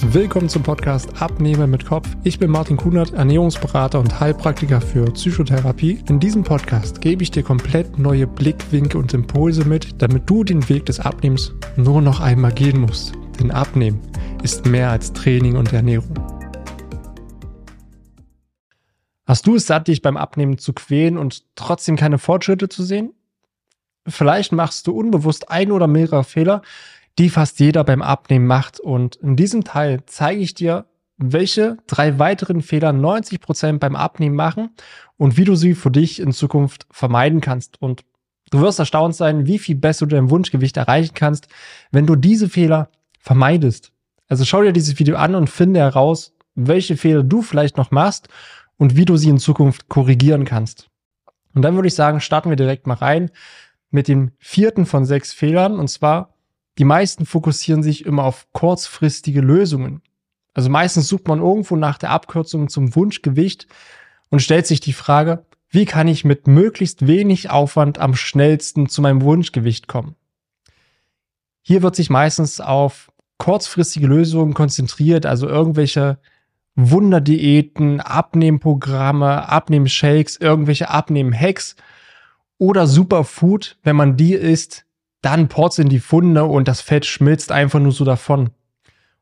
Willkommen zum Podcast Abnehmen mit Kopf. Ich bin Martin Kunert, Ernährungsberater und Heilpraktiker für Psychotherapie. In diesem Podcast gebe ich dir komplett neue Blickwinkel und Impulse mit, damit du den Weg des Abnehmens nur noch einmal gehen musst. Denn Abnehmen ist mehr als Training und Ernährung. Hast du es satt, dich beim Abnehmen zu quälen und trotzdem keine Fortschritte zu sehen? Vielleicht machst du unbewusst ein oder mehrere Fehler, die fast jeder beim Abnehmen macht. Und in diesem Teil zeige ich dir, welche drei weiteren Fehler 90 Prozent beim Abnehmen machen und wie du sie für dich in Zukunft vermeiden kannst. Und du wirst erstaunt sein, wie viel besser du dein Wunschgewicht erreichen kannst, wenn du diese Fehler vermeidest. Also schau dir dieses Video an und finde heraus, welche Fehler du vielleicht noch machst und wie du sie in Zukunft korrigieren kannst. Und dann würde ich sagen, starten wir direkt mal rein mit dem vierten von sechs Fehlern. Und zwar, die meisten fokussieren sich immer auf kurzfristige Lösungen. Also meistens sucht man irgendwo nach der Abkürzung zum Wunschgewicht und stellt sich die Frage, wie kann ich mit möglichst wenig Aufwand am schnellsten zu meinem Wunschgewicht kommen? Hier wird sich meistens auf kurzfristige Lösungen konzentriert, also irgendwelche Wunderdiäten, Abnehmprogramme, Abnehmshakes, irgendwelche Abnehmhacks oder Superfood, wenn man die isst, dann ports in die Funde und das Fett schmilzt einfach nur so davon.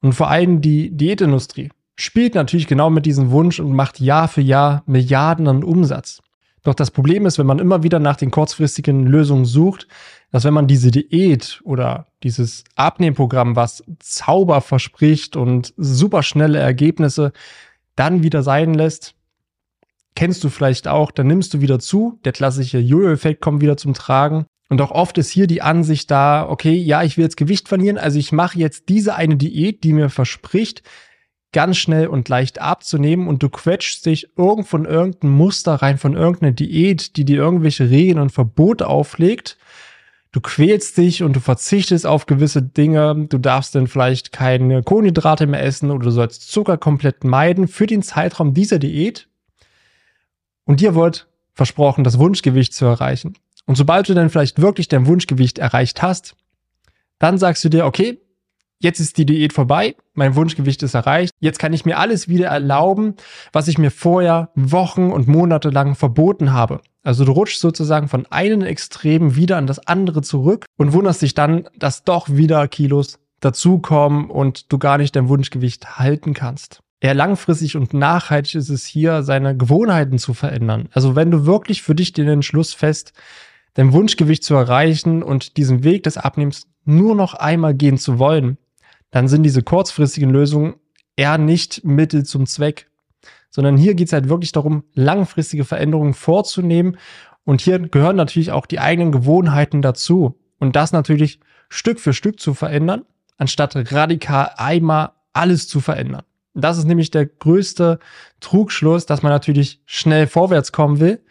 Und vor allem die Diätindustrie spielt natürlich genau mit diesem Wunsch und macht Jahr für Jahr Milliarden an Umsatz. Doch das Problem ist, wenn man immer wieder nach den kurzfristigen Lösungen sucht, dass wenn man diese Diät oder dieses Abnehmprogramm, was Zauber verspricht und super schnelle Ergebnisse, dann wieder sein lässt, kennst du vielleicht auch, dann nimmst du wieder zu, der klassische Jojo-Effekt kommt wieder zum Tragen. Und auch oft ist hier die Ansicht da, okay, ja, ich will jetzt Gewicht verlieren, also ich mache jetzt diese eine Diät, die mir verspricht, ganz schnell und leicht abzunehmen und du quetschst dich irgendwo in irgendein Muster rein von irgendeiner Diät, die dir irgendwelche Regeln und Verbote auflegt du quälst dich und du verzichtest auf gewisse Dinge. Du darfst dann vielleicht keine Kohlenhydrate mehr essen oder du sollst Zucker komplett meiden für den Zeitraum dieser Diät. Und dir wird versprochen, das Wunschgewicht zu erreichen. Und sobald du dann vielleicht wirklich dein Wunschgewicht erreicht hast, dann sagst du dir, okay, jetzt ist die Diät vorbei, mein Wunschgewicht ist erreicht, jetzt kann ich mir alles wieder erlauben, was ich mir vorher Wochen und Monate lang verboten habe. Also du rutschst sozusagen von einem Extrem wieder an das andere zurück und wunderst dich dann, dass doch wieder Kilos dazukommen und du gar nicht dein Wunschgewicht halten kannst. Eher langfristig und nachhaltig ist es hier, seine Gewohnheiten zu verändern. Also wenn du wirklich für dich den Entschluss fest, dein Wunschgewicht zu erreichen und diesen Weg des Abnehmens nur noch einmal gehen zu wollen, dann sind diese kurzfristigen Lösungen eher nicht Mittel zum Zweck, sondern hier geht es halt wirklich darum, langfristige Veränderungen vorzunehmen. Und hier gehören natürlich auch die eigenen Gewohnheiten dazu. Und das natürlich Stück für Stück zu verändern, anstatt radikal einmal alles zu verändern. Das ist nämlich der größte Trugschluss, dass man natürlich schnell vorwärts kommen will.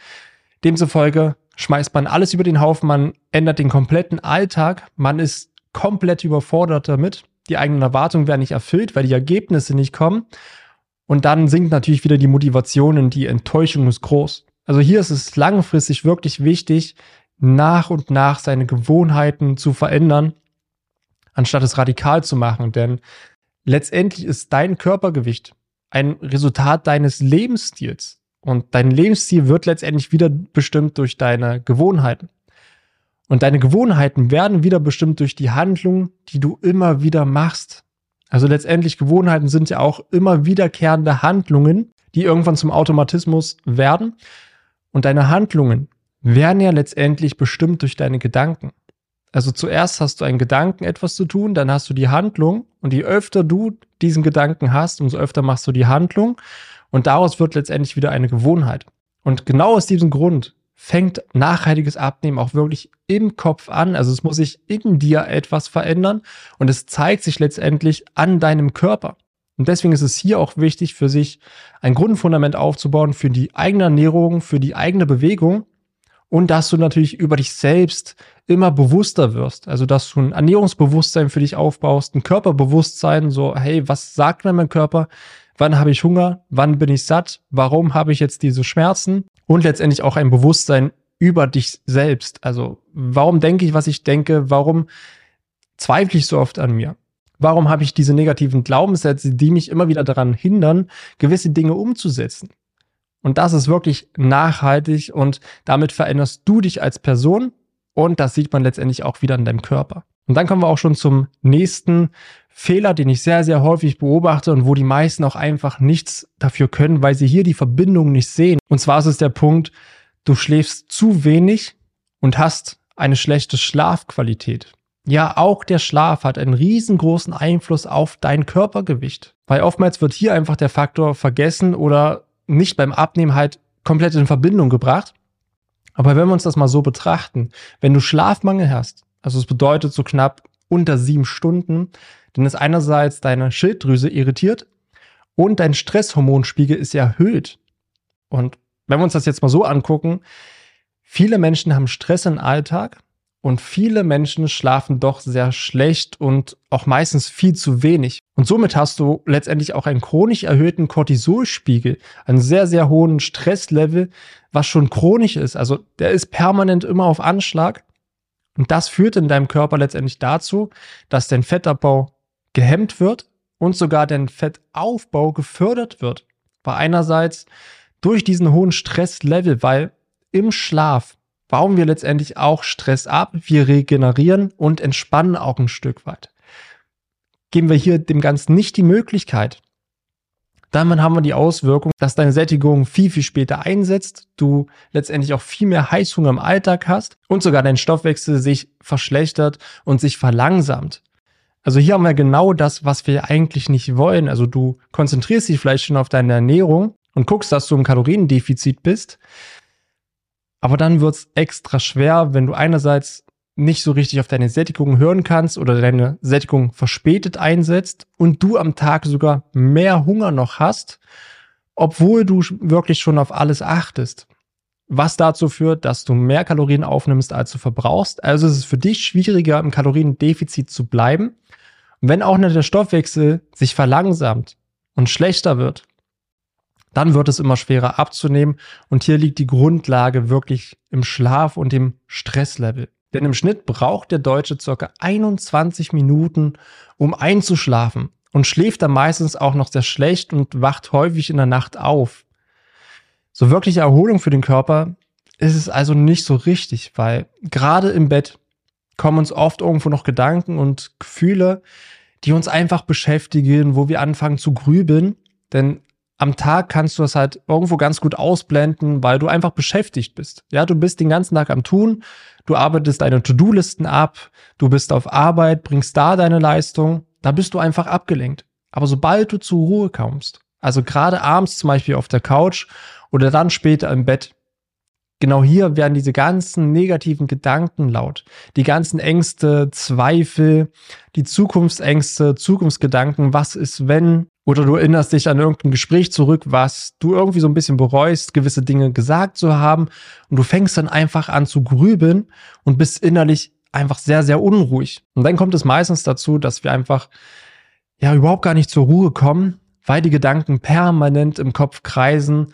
Demzufolge schmeißt man alles über den Haufen, man ändert den kompletten Alltag, man ist komplett überfordert damit. Die eigenen Erwartungen werden nicht erfüllt, weil die Ergebnisse nicht kommen. Und dann sinkt natürlich wieder die Motivation und die Enttäuschung ist groß. Also hier ist es langfristig wirklich wichtig, nach und nach seine Gewohnheiten zu verändern, anstatt es radikal zu machen. Denn letztendlich ist dein Körpergewicht ein Resultat deines Lebensstils. Und dein Lebensstil wird letztendlich wieder bestimmt durch deine Gewohnheiten. Und deine Gewohnheiten werden wieder bestimmt durch die Handlung, die du immer wieder machst. Also letztendlich Gewohnheiten sind ja auch immer wiederkehrende Handlungen, die irgendwann zum Automatismus werden. Und deine Handlungen werden ja letztendlich bestimmt durch deine Gedanken. Also zuerst hast du einen Gedanken, etwas zu tun, dann hast du die Handlung und je öfter du diesen Gedanken hast, umso öfter machst du die Handlung und daraus wird letztendlich wieder eine Gewohnheit. Und genau aus diesem Grund fängt nachhaltiges Abnehmen auch wirklich im Kopf an. Also es muss sich in dir etwas verändern und es zeigt sich letztendlich an deinem Körper. Und deswegen ist es hier auch wichtig, für sich ein Grundfundament aufzubauen für die eigene Ernährung, für die eigene Bewegung und dass du natürlich über dich selbst immer bewusster wirst. Also, dass du ein Ernährungsbewusstsein für dich aufbaust, ein Körperbewusstsein, so, hey, was sagt mir mein Körper? Wann habe ich Hunger? Wann bin ich satt? Warum habe ich jetzt diese Schmerzen? Und letztendlich auch ein Bewusstsein über dich selbst. Also, warum denke ich, was ich denke? Warum zweifle ich so oft an mir? Warum habe ich diese negativen Glaubenssätze, die mich immer wieder daran hindern, gewisse Dinge umzusetzen? Und das ist wirklich nachhaltig und damit veränderst du dich als Person und das sieht man letztendlich auch wieder in deinem Körper. Und dann kommen wir auch schon zum nächsten Fehler, den ich sehr, sehr häufig beobachte und wo die meisten auch einfach nichts dafür können, weil sie hier die Verbindung nicht sehen. Und zwar ist es der Punkt, du schläfst zu wenig und hast eine schlechte Schlafqualität. Ja, auch der Schlaf hat einen riesengroßen Einfluss auf dein Körpergewicht. Weil oftmals wird hier einfach der Faktor vergessen oder nicht beim Abnehmen halt komplett in Verbindung gebracht. Aber wenn wir uns das mal so betrachten, wenn du Schlafmangel hast, also es bedeutet so knapp unter sieben Stunden, dann ist einerseits deine Schilddrüse irritiert und dein Stresshormonspiegel ist erhöht. Und wenn wir uns das jetzt mal so angucken, viele Menschen haben Stress im Alltag und viele Menschen schlafen doch sehr schlecht und auch meistens viel zu wenig. Und somit hast du letztendlich auch einen chronisch erhöhten Cortisolspiegel, einen sehr, sehr hohen Stresslevel, was schon chronisch ist. Also der ist permanent immer auf Anschlag. Und das führt in deinem Körper letztendlich dazu, dass dein Fettabbau gehemmt wird und sogar dein Fettaufbau gefördert wird. Weil einerseits durch diesen hohen Stresslevel, weil im Schlaf bauen wir letztendlich auch Stress ab, wir regenerieren und entspannen auch ein Stück weit. Geben wir hier dem Ganzen nicht die Möglichkeit, dann haben wir die Auswirkung, dass deine Sättigung viel, viel später einsetzt, du letztendlich auch viel mehr Heißhunger im Alltag hast und sogar dein Stoffwechsel sich verschlechtert und sich verlangsamt. Also hier haben wir genau das, was wir eigentlich nicht wollen. Also du konzentrierst dich vielleicht schon auf deine Ernährung und guckst, dass du im Kaloriendefizit bist. Aber dann wird es extra schwer, wenn du einerseits nicht so richtig auf deine Sättigung hören kannst oder deine Sättigung verspätet einsetzt und du am Tag sogar mehr Hunger noch hast, obwohl du wirklich schon auf alles achtest. Was dazu führt, dass du mehr Kalorien aufnimmst, als du verbrauchst. Also ist es für dich schwieriger, im Kaloriendefizit zu bleiben. Und wenn auch der Stoffwechsel sich verlangsamt und schlechter wird, dann wird es immer schwerer abzunehmen. Und hier liegt die Grundlage wirklich im Schlaf und im Stresslevel. Denn im Schnitt braucht der Deutsche circa 21 Minuten, um einzuschlafen und schläft dann meistens auch noch sehr schlecht und wacht häufig in der Nacht auf. So wirkliche Erholung für den Körper ist es also nicht so richtig, weil gerade im Bett kommen uns oft irgendwo noch Gedanken und Gefühle, die uns einfach beschäftigen, wo wir anfangen zu grübeln. Denn am Tag kannst du das halt irgendwo ganz gut ausblenden, weil du einfach beschäftigt bist. Ja, du bist den ganzen Tag am Tun, du arbeitest deine To-Do-Listen ab, du bist auf Arbeit, bringst da deine Leistung, da bist du einfach abgelenkt. Aber sobald du zur Ruhe kommst, also gerade abends zum Beispiel auf der Couch oder dann später im Bett, genau hier werden diese ganzen negativen Gedanken laut. Die ganzen Ängste, Zweifel, die Zukunftsängste, Zukunftsgedanken, was ist wenn? Oder du erinnerst dich an irgendein Gespräch zurück, was du irgendwie so ein bisschen bereust, gewisse Dinge gesagt zu haben. Und du fängst dann einfach an zu grübeln und bist innerlich einfach sehr, sehr unruhig. Und dann kommt es meistens dazu, dass wir einfach ja überhaupt gar nicht zur Ruhe kommen, weil die Gedanken permanent im Kopf kreisen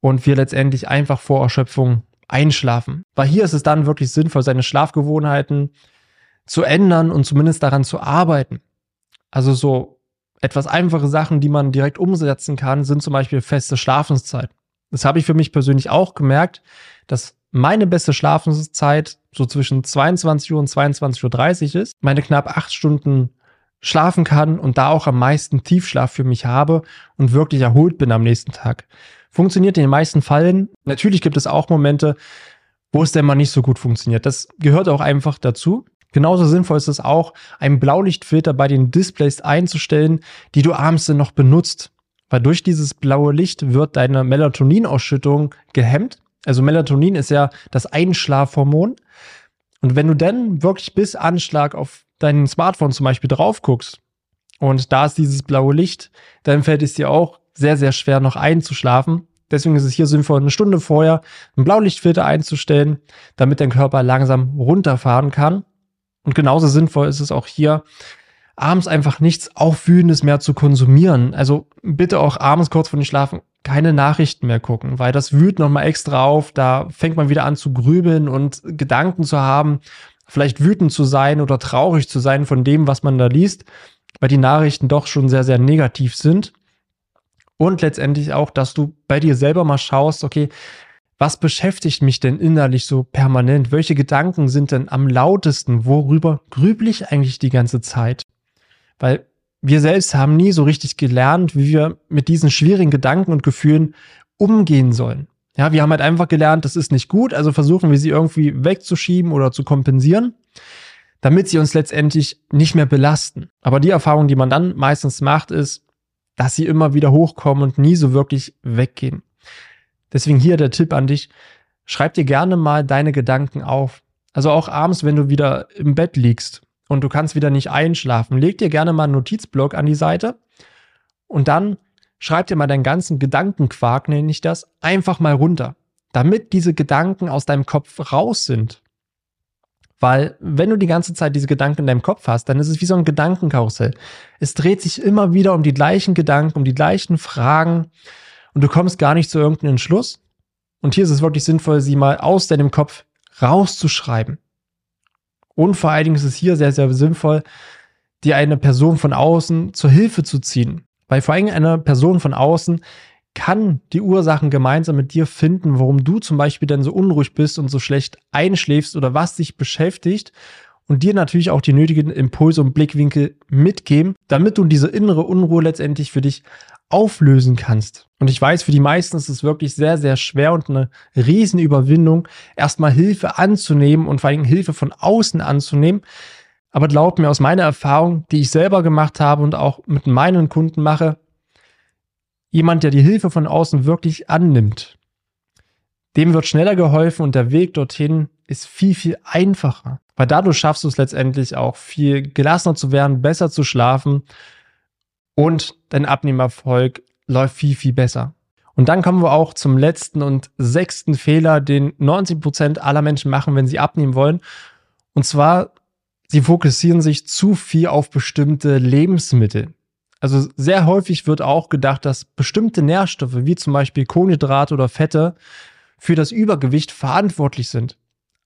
und wir letztendlich einfach vor Erschöpfung einschlafen. Weil hier ist es dann wirklich sinnvoll, seine Schlafgewohnheiten zu ändern und zumindest daran zu arbeiten. Also so etwas einfache Sachen, die man direkt umsetzen kann, sind zum Beispiel feste Schlafenszeiten. Das habe ich für mich persönlich auch gemerkt, dass meine beste Schlafenszeit so zwischen 22 Uhr und 22.30 Uhr ist. Meine knapp acht Stunden schlafen kann und da auch am meisten Tiefschlaf für mich habe und wirklich erholt bin am nächsten Tag. Funktioniert in den meisten Fällen. Natürlich gibt es auch Momente, wo es denn mal nicht so gut funktioniert. Das gehört auch einfach dazu. Genauso sinnvoll ist es auch, einen Blaulichtfilter bei den Displays einzustellen, die du abends dann noch benutzt. Weil durch dieses blaue Licht wird deine Melatoninausschüttung gehemmt. Also Melatonin ist ja das Einschlafhormon. Und wenn du dann wirklich bis Anschlag auf dein Smartphone zum Beispiel drauf guckst und da ist dieses blaue Licht, dann fällt es dir auch sehr, sehr schwer noch einzuschlafen. Deswegen ist es hier sinnvoll, eine Stunde vorher einen Blaulichtfilter einzustellen, damit dein Körper langsam runterfahren kann. Und genauso sinnvoll ist es auch hier, abends einfach nichts Aufwühlendes mehr zu konsumieren. Also bitte auch abends kurz vor dem Schlafen keine Nachrichten mehr gucken, weil das wühlt nochmal extra auf. Da fängt man wieder an zu grübeln und Gedanken zu haben, vielleicht wütend zu sein oder traurig zu sein von dem, was man da liest. weil die Nachrichten doch schon sehr, sehr negativ sind. Und letztendlich auch, dass du bei dir selber mal schaust, okay, was beschäftigt mich denn innerlich so permanent? Welche Gedanken sind denn am lautesten? Worüber grüble ich eigentlich die ganze Zeit? Weil wir selbst haben nie so richtig gelernt, wie wir mit diesen schwierigen Gedanken und Gefühlen umgehen sollen. Ja, wir haben halt einfach gelernt, das ist nicht gut, also versuchen wir sie irgendwie wegzuschieben oder zu kompensieren, damit sie uns letztendlich nicht mehr belasten. Aber die Erfahrung, die man dann meistens macht, ist, dass sie immer wieder hochkommen und nie so wirklich weggehen. Deswegen hier der Tipp an dich, schreib dir gerne mal deine Gedanken auf. Also auch abends, wenn du wieder im Bett liegst und du kannst wieder nicht einschlafen, leg dir gerne mal einen Notizblock an die Seite und dann schreib dir mal deinen ganzen Gedankenquark, nenne ich das, einfach mal runter, damit diese Gedanken aus deinem Kopf raus sind. Weil wenn du die ganze Zeit diese Gedanken in deinem Kopf hast, dann ist es wie so ein Gedankenkarussell. Es dreht sich immer wieder um die gleichen Gedanken, um die gleichen Fragen und du kommst gar nicht zu irgendeinem Entschluss. Und hier ist es wirklich sinnvoll, sie mal aus deinem Kopf rauszuschreiben. Und vor allen Dingen ist es hier sehr, sehr sinnvoll, dir eine Person von außen zur Hilfe zu ziehen. Weil vor allem eine Person von außen kann die Ursachen gemeinsam mit dir finden, warum du zum Beispiel dann so unruhig bist und so schlecht einschläfst oder was dich beschäftigt und dir natürlich auch die nötigen Impulse und Blickwinkel mitgeben, damit du diese innere Unruhe letztendlich für dich auflösen kannst. Und ich weiß, für die meisten ist es wirklich sehr, sehr schwer und eine Riesenüberwindung, erstmal Hilfe anzunehmen und vor allem Hilfe von außen anzunehmen, aber glaub mir aus meiner Erfahrung, die ich selber gemacht habe und auch mit meinen Kunden mache, jemand, der die Hilfe von außen wirklich annimmt, dem wird schneller geholfen und der Weg dorthin ist viel, viel einfacher. Weil dadurch schaffst du es letztendlich auch viel gelassener zu werden, besser zu schlafen und dein Abnehmerfolg läuft viel, viel besser. Und dann kommen wir auch zum letzten und sechsten Fehler, den 90 Prozent aller Menschen machen, wenn sie abnehmen wollen. Und zwar sie fokussieren sich zu viel auf bestimmte Lebensmittel. Also sehr häufig wird auch gedacht, dass bestimmte Nährstoffe, wie zum Beispiel Kohlenhydrate oder Fette, für das Übergewicht verantwortlich sind.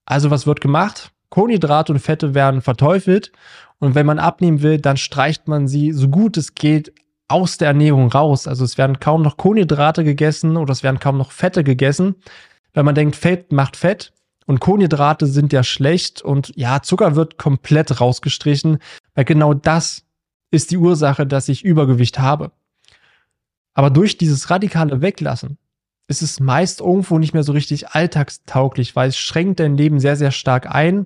Also was wird gemacht? Kohlenhydrate und Fette werden verteufelt und wenn man abnehmen will, dann streicht man sie so gut es geht aus der Ernährung raus. Also es werden kaum noch Kohlenhydrate gegessen oder es werden kaum noch Fette gegessen. Wenn man denkt, Fett macht Fett, und Kohlenhydrate sind ja schlecht und ja, Zucker wird komplett rausgestrichen, weil genau das ist die Ursache, dass ich Übergewicht habe. Aber durch dieses radikale Weglassen ist es meist irgendwo nicht mehr so richtig alltagstauglich, weil es schränkt dein Leben sehr, sehr stark ein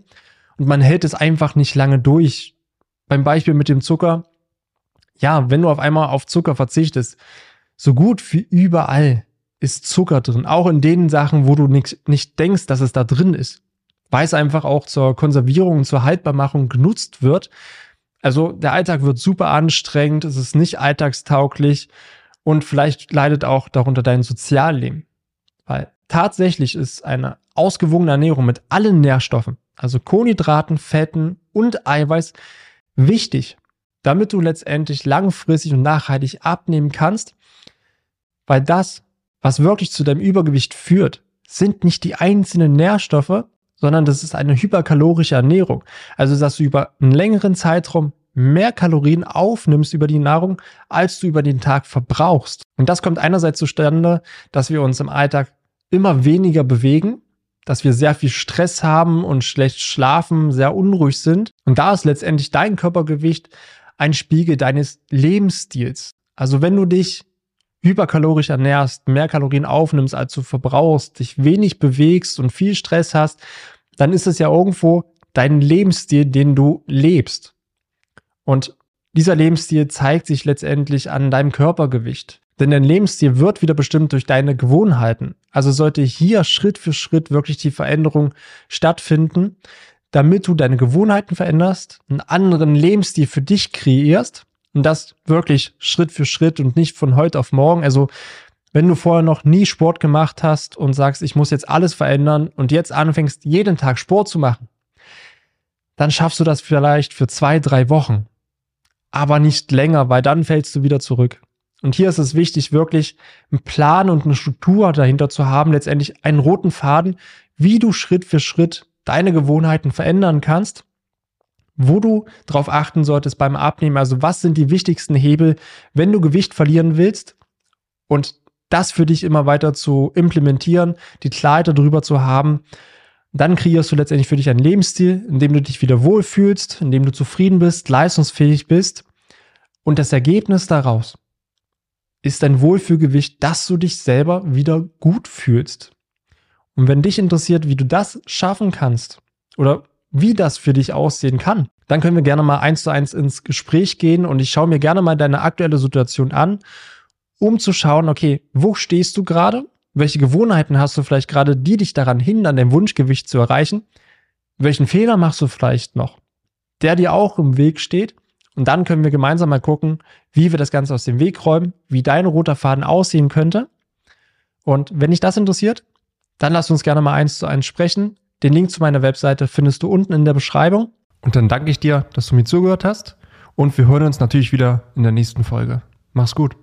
und man hält es einfach nicht lange durch. Beim Beispiel mit dem Zucker. Ja, wenn du auf einmal auf Zucker verzichtest, so gut wie überall ist Zucker drin. Auch in den Sachen, wo du nicht, nicht denkst, dass es da drin ist. Weil es einfach auch zur Konservierung und zur Haltbarmachung genutzt wird. Also der Alltag wird super anstrengend, es ist nicht alltagstauglich und vielleicht leidet auch darunter dein Sozialleben. Weil tatsächlich ist eine ausgewogene Ernährung mit allen Nährstoffen, also Kohlenhydraten, Fetten und Eiweiß, wichtig, damit du letztendlich langfristig und nachhaltig abnehmen kannst, weil das was wirklich zu deinem Übergewicht führt, sind nicht die einzelnen Nährstoffe, sondern das ist eine hyperkalorische Ernährung. Also, dass du über einen längeren Zeitraum mehr Kalorien aufnimmst über die Nahrung, als du über den Tag verbrauchst. Und das kommt einerseits zustande, dass wir uns im Alltag immer weniger bewegen, dass wir sehr viel Stress haben und schlecht schlafen, sehr unruhig sind. Und da ist letztendlich dein Körpergewicht ein Spiegel deines Lebensstils. Also wenn du dich hyperkalorisch ernährst, mehr Kalorien aufnimmst, als du verbrauchst, dich wenig bewegst und viel Stress hast, dann ist es ja irgendwo dein Lebensstil, den du lebst. Und dieser Lebensstil zeigt sich letztendlich an deinem Körpergewicht. Denn dein Lebensstil wird wieder bestimmt durch deine Gewohnheiten. Also sollte hier Schritt für Schritt wirklich die Veränderung stattfinden, damit du deine Gewohnheiten veränderst, einen anderen Lebensstil für dich kreierst und das wirklich Schritt für Schritt und nicht von heute auf morgen. Also wenn du vorher noch nie Sport gemacht hast und sagst, ich muss jetzt alles verändern und jetzt anfängst, jeden Tag Sport zu machen, dann schaffst du das vielleicht für zwei, drei Wochen. Aber nicht länger, weil dann fällst du wieder zurück. Und hier ist es wichtig, wirklich einen Plan und eine Struktur dahinter zu haben, letztendlich einen roten Faden, wie du Schritt für Schritt deine Gewohnheiten verändern kannst wo du darauf achten solltest beim Abnehmen. Also was sind die wichtigsten Hebel, wenn du Gewicht verlieren willst und das für dich immer weiter zu implementieren, die Klarheit darüber zu haben. Dann kreierst du letztendlich für dich einen Lebensstil, in dem du dich wieder wohlfühlst, in dem du zufrieden bist, leistungsfähig bist. Und das Ergebnis daraus ist ein Wohlfühlgewicht, dass du dich selber wieder gut fühlst. Und wenn dich interessiert, wie du das schaffen kannst oder wie das für dich aussehen kann, dann können wir gerne mal eins zu eins ins Gespräch gehen und ich schaue mir gerne mal deine aktuelle Situation an, um zu schauen, okay, wo stehst du gerade? Welche Gewohnheiten hast du vielleicht gerade, die dich daran hindern, dein Wunschgewicht zu erreichen? Welchen Fehler machst du vielleicht noch, der dir auch im Weg steht? Und dann können wir gemeinsam mal gucken, wie wir das Ganze aus dem Weg räumen, wie dein roter Faden aussehen könnte. Und wenn dich das interessiert, dann lass uns gerne mal eins zu eins sprechen. Den Link zu meiner Webseite findest du unten in der Beschreibung. Und dann danke ich dir, dass du mir zugehört hast. Und wir hören uns natürlich wieder in der nächsten Folge. Mach's gut.